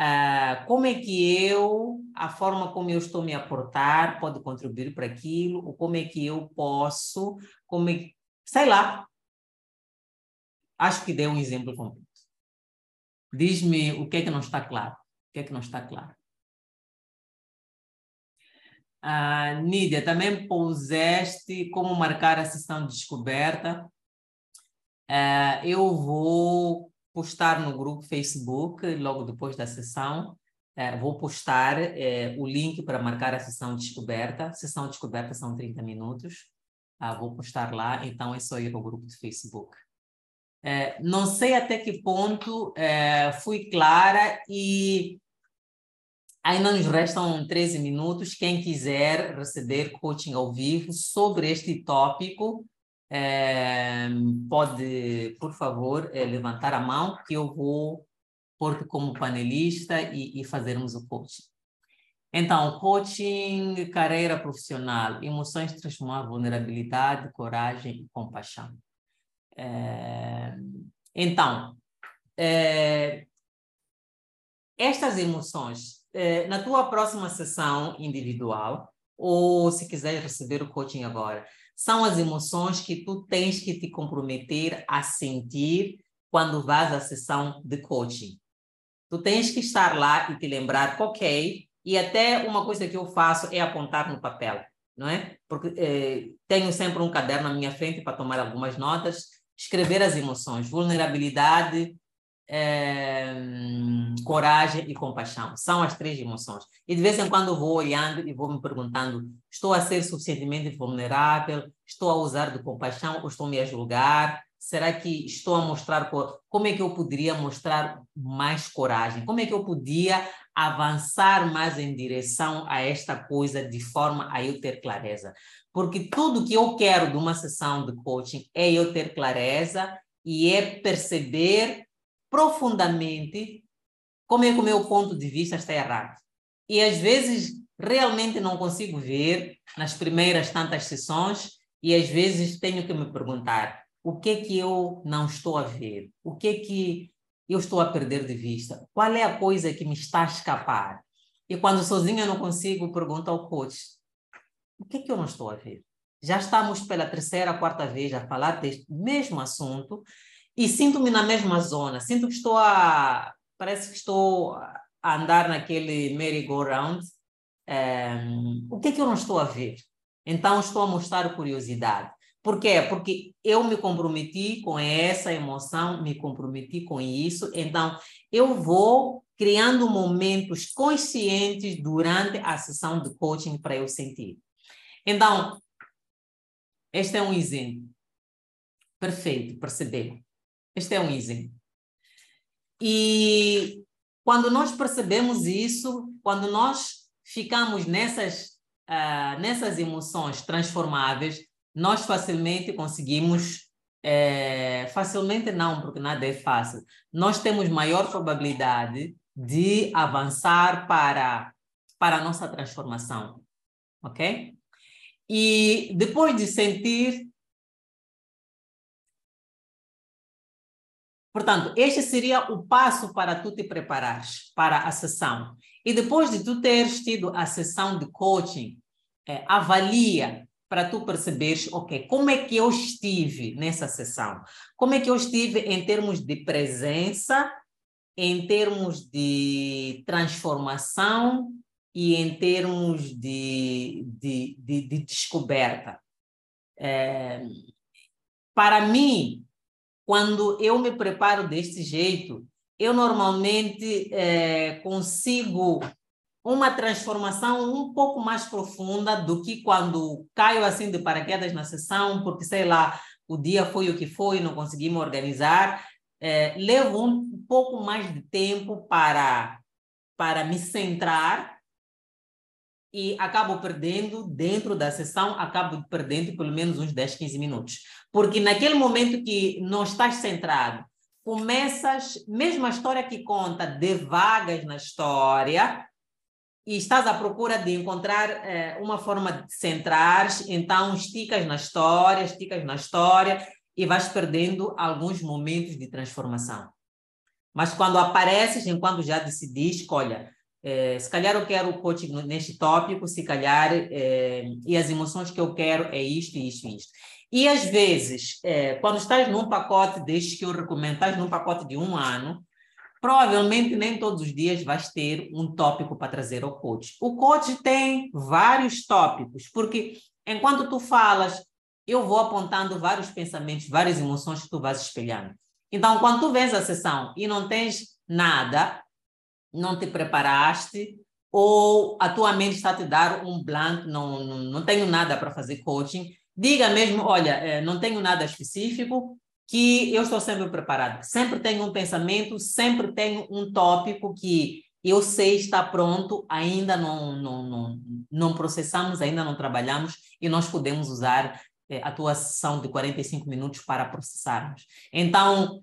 Uh, como é que eu, a forma como eu estou me aportar pode contribuir para aquilo, ou como é que eu posso, como é, sei lá. Acho que dei um exemplo completo. Diz-me o que é que não está claro. O que é que não está claro? Uh, Nídia, também puseste como marcar a sessão de descoberta. Uh, eu vou postar no grupo Facebook, logo depois da sessão, é, vou postar é, o link para marcar a sessão de descoberta. Sessão de descoberta são 30 minutos. Ah, vou postar lá, então é só ir ao grupo de Facebook. É, não sei até que ponto é, fui clara e ainda nos restam 13 minutos. Quem quiser receber coaching ao vivo sobre este tópico, é, pode, por favor, é, levantar a mão que eu vou pôr como panelista e, e fazermos o coaching. Então, coaching, carreira profissional, emoções transformar vulnerabilidade, coragem e compaixão. Então, estas emoções, é, na tua próxima sessão individual, ou se quiser receber o coaching agora, são as emoções que tu tens que te comprometer a sentir quando vas à sessão de coaching. Tu tens que estar lá e te lembrar, ok, e até uma coisa que eu faço é apontar no papel, não é? Porque eh, tenho sempre um caderno na minha frente para tomar algumas notas, escrever as emoções, vulnerabilidade, é, coragem e compaixão. São as três emoções. E de vez em quando vou olhando e vou me perguntando: estou a ser suficientemente vulnerável? Estou a usar de compaixão ou estou me julgar? Será que estou a mostrar como é que eu poderia mostrar mais coragem? Como é que eu podia avançar mais em direção a esta coisa de forma a eu ter clareza? Porque tudo que eu quero de uma sessão de coaching é eu ter clareza e é perceber profundamente como é que o meu ponto de vista está errado. E às vezes realmente não consigo ver nas primeiras tantas sessões e às vezes tenho que me perguntar o que é que eu não estou a ver, o que é que eu estou a perder de vista, qual é a coisa que me está a escapar. E quando sozinha não consigo, pergunto ao coach, o que é que eu não estou a ver? Já estamos pela terceira, quarta vez a falar deste mesmo assunto e sinto-me na mesma zona. Sinto que estou a. Parece que estou a andar naquele merry-go-round. Um, ehm, o que é que eu não estou a ver? Então, estou a mostrar curiosidade. Por quê? Porque eu me comprometi com essa emoção, me comprometi com isso, então eu vou criando momentos conscientes durante a sessão de coaching para eu sentir. Então, este é um exemplo. Perfeito, percebeu? Este é um exemplo. E quando nós percebemos isso, quando nós ficamos nessas, uh, nessas emoções transformáveis, nós facilmente conseguimos, é, facilmente não, porque nada é fácil, nós temos maior probabilidade de avançar para, para a nossa transformação, ok? E depois de sentir Portanto, este seria o passo para tu te preparares para a sessão. E depois de tu teres tido a sessão de coaching, é, avalia para tu perceberes, ok, como é que eu estive nessa sessão? Como é que eu estive em termos de presença, em termos de transformação e em termos de, de, de, de descoberta? É, para mim, quando eu me preparo deste jeito, eu normalmente é, consigo uma transformação um pouco mais profunda do que quando caio assim de paraquedas na sessão, porque sei lá, o dia foi o que foi, não consegui me organizar. É, levo um pouco mais de tempo para, para me centrar e acabo perdendo dentro da sessão, acabo perdendo pelo menos uns 10, 15 minutos. Porque naquele momento que não estás centrado, começas, mesmo a história que conta, devagas na história, e estás à procura de encontrar eh, uma forma de centrar, então esticas na história, esticas na história e vais perdendo alguns momentos de transformação. Mas quando apareces, enquanto já decidiste, olha, é, se calhar eu quero coaching neste tópico, se calhar, é, e as emoções que eu quero é isto, isto, isto. E às vezes, é, quando estás num pacote destes que eu recomendo, estás num pacote de um ano, provavelmente nem todos os dias vais ter um tópico para trazer ao coach. O coach tem vários tópicos, porque enquanto tu falas, eu vou apontando vários pensamentos, várias emoções que tu vais espelhando. Então, quando tu vês a sessão e não tens nada, não te preparaste ou a tua mente está te dar um blanco, não, não, não tenho nada para fazer coaching, diga mesmo, olha, eh, não tenho nada específico, que eu estou sempre preparado. Sempre tenho um pensamento, sempre tenho um tópico que eu sei está pronto, ainda não, não, não, não processamos, ainda não trabalhamos e nós podemos usar eh, a tua sessão de 45 minutos para processarmos. Então,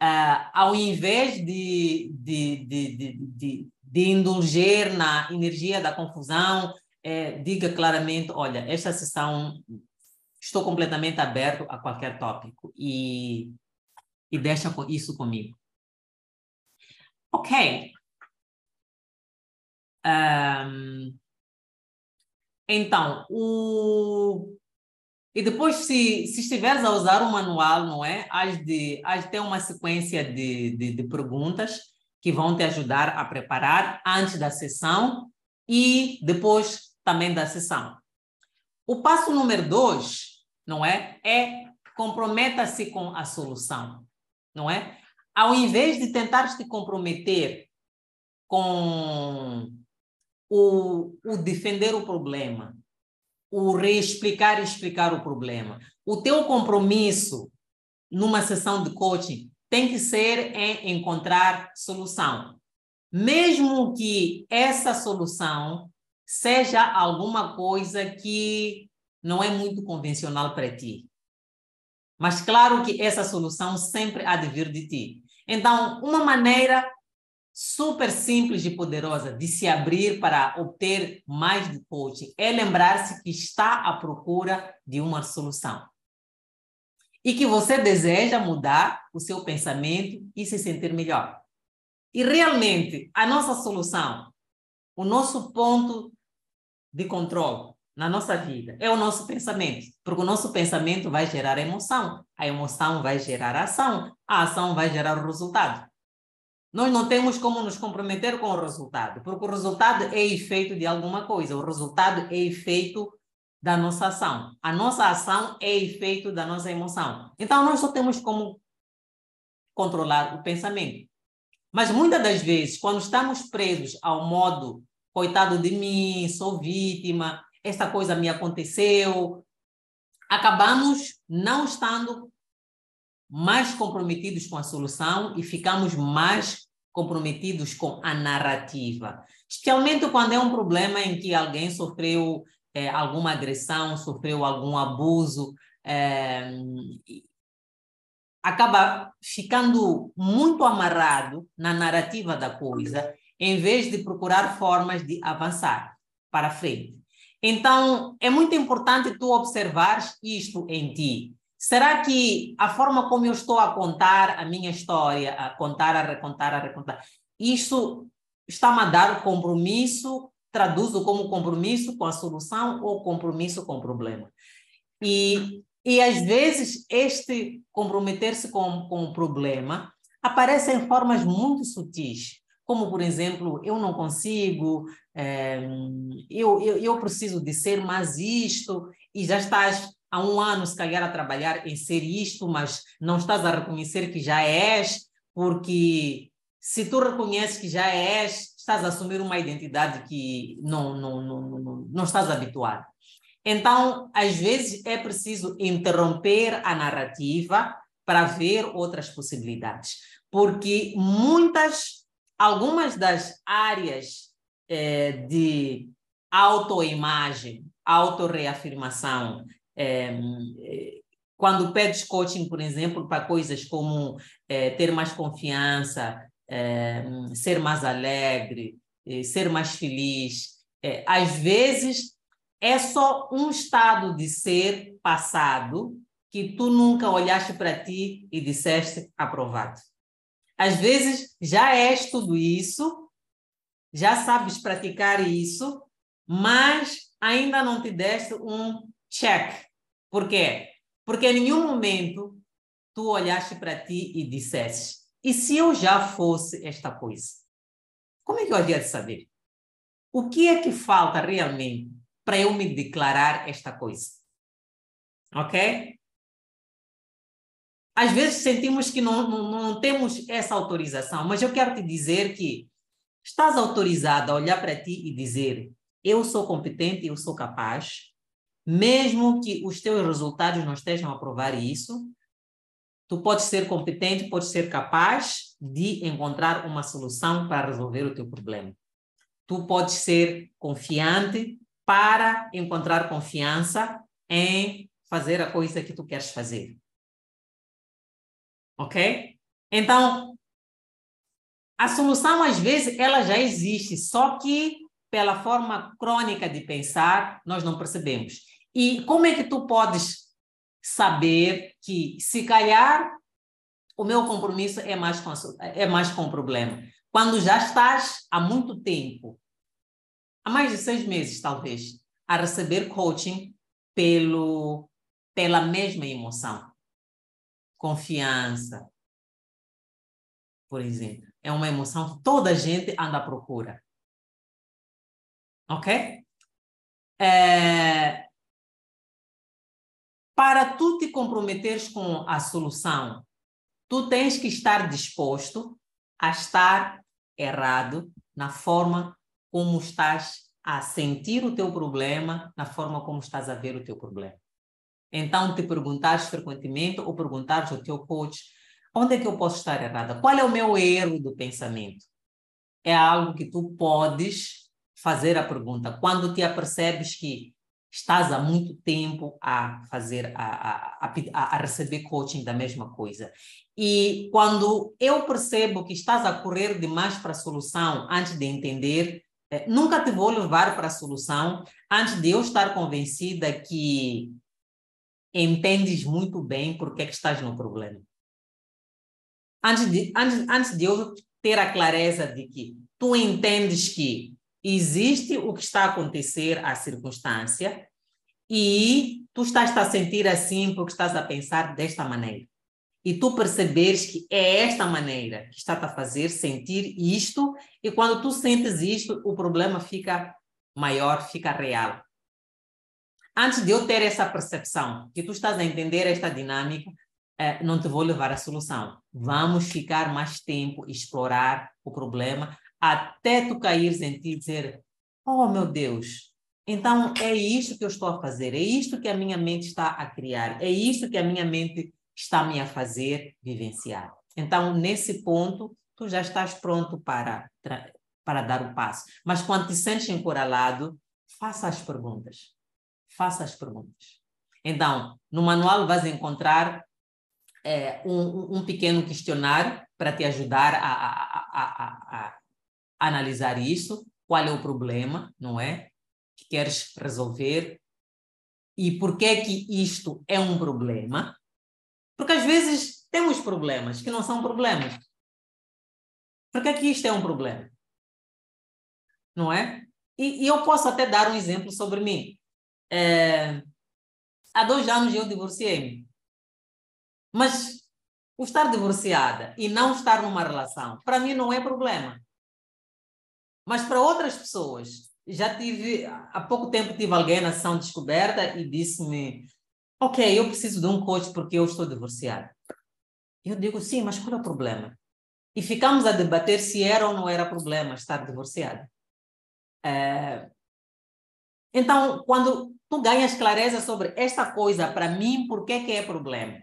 Uh, ao invés de, de, de, de, de, indulger na energia da confusão, é, diga claramente: olha, esta sessão estou completamente aberto a qualquer tópico e, e deixa isso comigo. Ok. Um, então, o, E depois, se, se estiveres a usar o manual, não é? Has de, de ter uma sequência de, de, de perguntas que vão te ajudar a preparar antes da sessão e depois também da sessão. O passo número dois, não é? É comprometa-se com a solução, não é? Ao invés de tentar te comprometer com o, o defender o problema, o reexplicar e explicar o problema. O teu compromisso numa sessão de coaching tem que ser em encontrar solução. Mesmo que essa solução seja alguma coisa que não é muito convencional para ti. Mas claro que essa solução sempre há de vir de ti. Então, uma maneira super simples e poderosa de se abrir para obter mais de coaching é lembrar-se que está à procura de uma solução. E que você deseja mudar o seu pensamento e se sentir melhor. E realmente, a nossa solução, o nosso ponto de controle na nossa vida é o nosso pensamento, porque o nosso pensamento vai gerar emoção, a emoção vai gerar ação, a ação vai gerar o resultado. Nós não temos como nos comprometer com o resultado, porque o resultado é efeito de alguma coisa, o resultado é efeito da nossa ação. A nossa ação é efeito da nossa emoção. Então, nós só temos como controlar o pensamento. Mas muitas das vezes, quando estamos presos ao modo coitado de mim, sou vítima, esta coisa me aconteceu, acabamos não estando mais comprometidos com a solução e ficamos mais comprometidos com a narrativa. Especialmente quando é um problema em que alguém sofreu é, alguma agressão, sofreu algum abuso, é, acaba ficando muito amarrado na narrativa da coisa, em vez de procurar formas de avançar para frente. Então, é muito importante tu observar isto em ti. Será que a forma como eu estou a contar a minha história, a contar, a recontar, a recontar, isso está-me a dar compromisso, traduzo como compromisso com a solução ou compromisso com o problema? E, e às vezes este comprometer-se com, com o problema aparece em formas muito sutis, como, por exemplo, eu não consigo, é, eu, eu, eu preciso de ser mais isto, e já estás há um ano, se calhar, a trabalhar em ser isto, mas não estás a reconhecer que já és, porque se tu reconheces que já és, estás a assumir uma identidade que não, não, não, não, não estás habituado. Então, às vezes, é preciso interromper a narrativa para ver outras possibilidades, porque muitas, algumas das áreas é, de autoimagem, autorreafirmação, é, quando pedes coaching, por exemplo, para coisas como é, ter mais confiança, é, ser mais alegre, ser mais feliz, às vezes é só um estado de ser passado que tu nunca olhaste para ti e disseste aprovado. Às vezes já és tudo isso, já sabes praticar isso, mas ainda não te deste um check por quê? Porque em nenhum momento tu olhaste para ti e disseste: e se eu já fosse esta coisa? Como é que eu havia de saber? O que é que falta realmente para eu me declarar esta coisa? Ok? Às vezes sentimos que não, não, não temos essa autorização, mas eu quero te dizer que estás autorizado a olhar para ti e dizer: eu sou competente, eu sou capaz, mesmo que os teus resultados não estejam a provar isso, tu podes ser competente, podes ser capaz de encontrar uma solução para resolver o teu problema. Tu podes ser confiante para encontrar confiança em fazer a coisa que tu queres fazer. Ok? Então, a solução às vezes ela já existe, só que pela forma crônica de pensar, nós não percebemos. E como é que tu podes saber que, se calhar, o meu compromisso é mais com, é mais com o problema? Quando já estás há muito tempo, há mais de seis meses talvez, a receber coaching pelo pela mesma emoção. Confiança, por exemplo, é uma emoção que toda a gente anda à procura. Ok? É... Para tu te comprometeres com a solução, tu tens que estar disposto a estar errado na forma como estás a sentir o teu problema, na forma como estás a ver o teu problema. Então, te perguntares frequentemente ou perguntares ao teu coach, onde é que eu posso estar errada? Qual é o meu erro do pensamento? É algo que tu podes fazer a pergunta. Quando te apercebes que estás há muito tempo a fazer, a, a, a, a, receber coaching da mesma coisa. E quando eu percebo que estás a correr demais para a solução antes de entender, eh, nunca te vou levar para a solução antes de eu estar convencida que entendes muito bem porque é que estás no problema. Antes de, antes, antes de eu ter a clareza de que tu entendes que existe o que está a acontecer à circunstância e tu estás a sentir assim porque estás a pensar desta maneira. E tu perceberes que é esta maneira que está a fazer sentir isto, e quando tu sentes isto, o problema fica maior, fica real. Antes de eu ter essa percepção, que tu estás a entender esta dinâmica, eh, não te vou levar à solução. Vamos ficar mais tempo, explorar o problema, até tu caíres em ti e dizer: Oh meu Deus, então é isto que eu estou a fazer, é isto que a minha mente está a criar, é isto que a minha mente está me a fazer vivenciar. Então, nesse ponto, tu já estás pronto para, para dar o passo. Mas quando te sentes encurralado, faça as perguntas. Faça as perguntas. Então, no manual vais encontrar é, um, um pequeno questionário para te ajudar a, a, a, a analisar isso, qual é o problema, não é? Que queres resolver e por que é que isto é um problema? Porque às vezes temos problemas que não são problemas. Por que é que isto é um problema? Não é? E, e eu posso até dar um exemplo sobre mim. É, há dois anos eu divorciei-me. Mas o estar divorciada e não estar numa relação, para mim não é problema. Mas para outras pessoas, já tive, há pouco tempo tive alguém na sessão descoberta e disse-me, ok, eu preciso de um coach porque eu estou divorciada. Eu digo, sim, mas qual é o problema? E ficamos a debater se era ou não era problema estar divorciada. É... Então, quando tu ganhas clareza sobre esta coisa, para mim, por que, que é problema?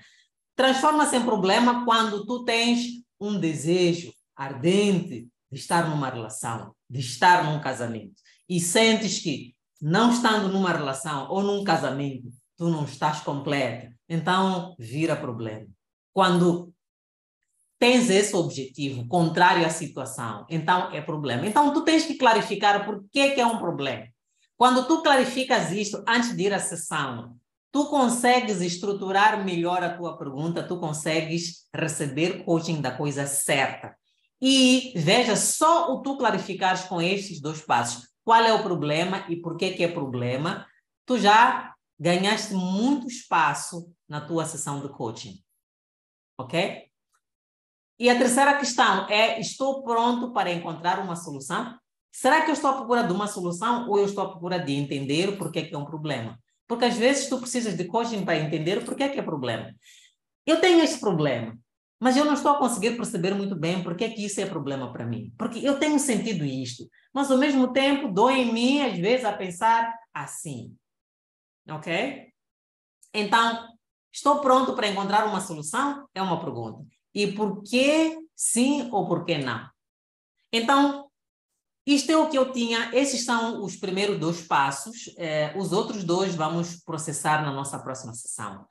Transforma-se em problema quando tu tens um desejo ardente de estar numa relação, de estar num casamento, e sentes que, não estando numa relação ou num casamento, tu não estás completa, então vira problema. Quando tens esse objetivo contrário à situação, então é problema. Então tu tens que clarificar por que, que é um problema. Quando tu clarificas isto antes de ir à sessão, tu consegues estruturar melhor a tua pergunta, tu consegues receber coaching da coisa certa. E veja, só o tu clarificares com estes dois passos qual é o problema e por que, que é problema, tu já ganhaste muito espaço na tua sessão de coaching. Ok? E a terceira questão é: estou pronto para encontrar uma solução? Será que eu estou à procura de uma solução ou eu estou à procura de entender o porquê que é um problema? Porque às vezes tu precisas de coaching para entender o porquê que é problema. Eu tenho esse problema. Mas eu não estou a conseguir perceber muito bem por que, que isso é problema para mim. Porque eu tenho sentido isto, mas ao mesmo tempo dói em mim, às vezes, a pensar assim. Ok? Então, estou pronto para encontrar uma solução? É uma pergunta. E por que sim ou por que não? Então, isto é o que eu tinha. Esses são os primeiros dois passos. Eh, os outros dois vamos processar na nossa próxima sessão.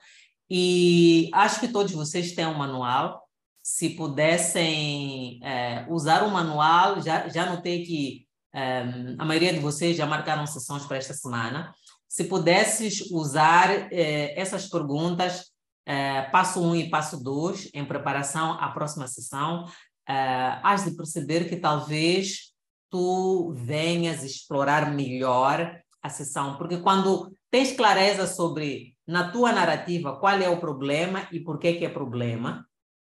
E acho que todos vocês têm um manual. Se pudessem é, usar o manual, já, já notei que é, a maioria de vocês já marcaram sessões para esta semana. Se pudesses usar é, essas perguntas, é, passo 1 um e passo 2, em preparação à próxima sessão, é, has de perceber que talvez tu venhas explorar melhor a sessão, porque quando tens clareza sobre na tua narrativa qual é o problema e por que, que é problema.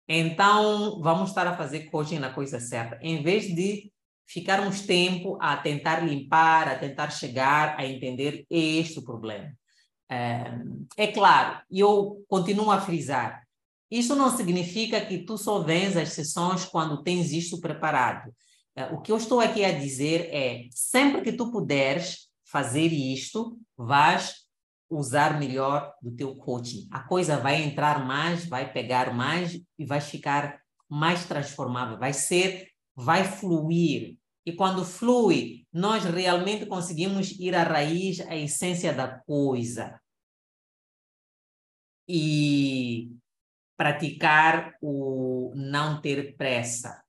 Então, vamos estar a fazer coaching na coisa certa, em vez de ficarmos tempo a tentar limpar, a tentar chegar a entender este problema. É, é claro, e eu continuo a frisar, isso não significa que tu só vens às sessões quando tens isto preparado. É, o que eu estou aqui a dizer é, sempre que tu puderes fazer isto, vais usar melhor do teu coaching. A coisa vai entrar mais, vai pegar mais e vai ficar mais transformável, vai ser, vai fluir. E quando flui, nós realmente conseguimos ir à raiz, à essência da coisa. E praticar o não ter pressa.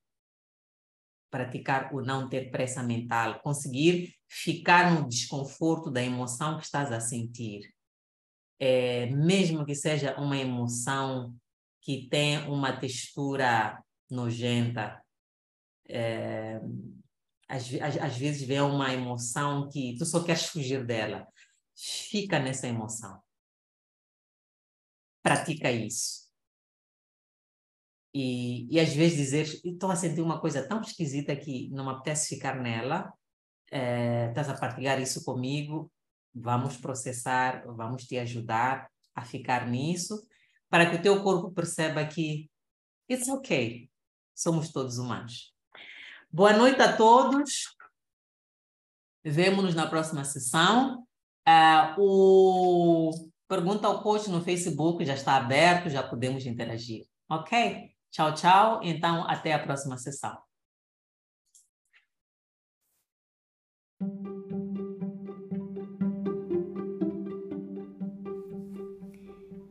Praticar o não ter pressa mental. Conseguir ficar no desconforto da emoção que estás a sentir. É, mesmo que seja uma emoção que tem uma textura nojenta, é, às, às, às vezes vem uma emoção que tu só queres fugir dela. Fica nessa emoção. Pratica isso. E, e às vezes dizer, estou a sentir uma coisa tão esquisita que não me apetece ficar nela, é, estás a partilhar isso comigo, vamos processar, vamos te ajudar a ficar nisso, para que o teu corpo perceba que it's okay, somos todos humanos. Boa noite a todos. Vemo-nos na próxima sessão. Uh, o Pergunta ao Coach no Facebook já está aberto, já podemos interagir. Ok? Tchau, tchau. Então, até a próxima sessão.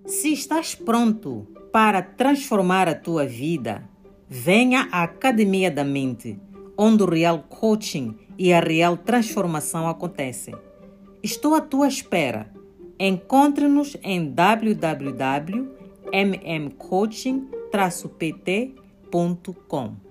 Se estás pronto para transformar a tua vida, venha à Academia da Mente onde o real coaching e a real transformação acontecem. Estou à tua espera. Encontre-nos em www.mmcoaching-pt.com.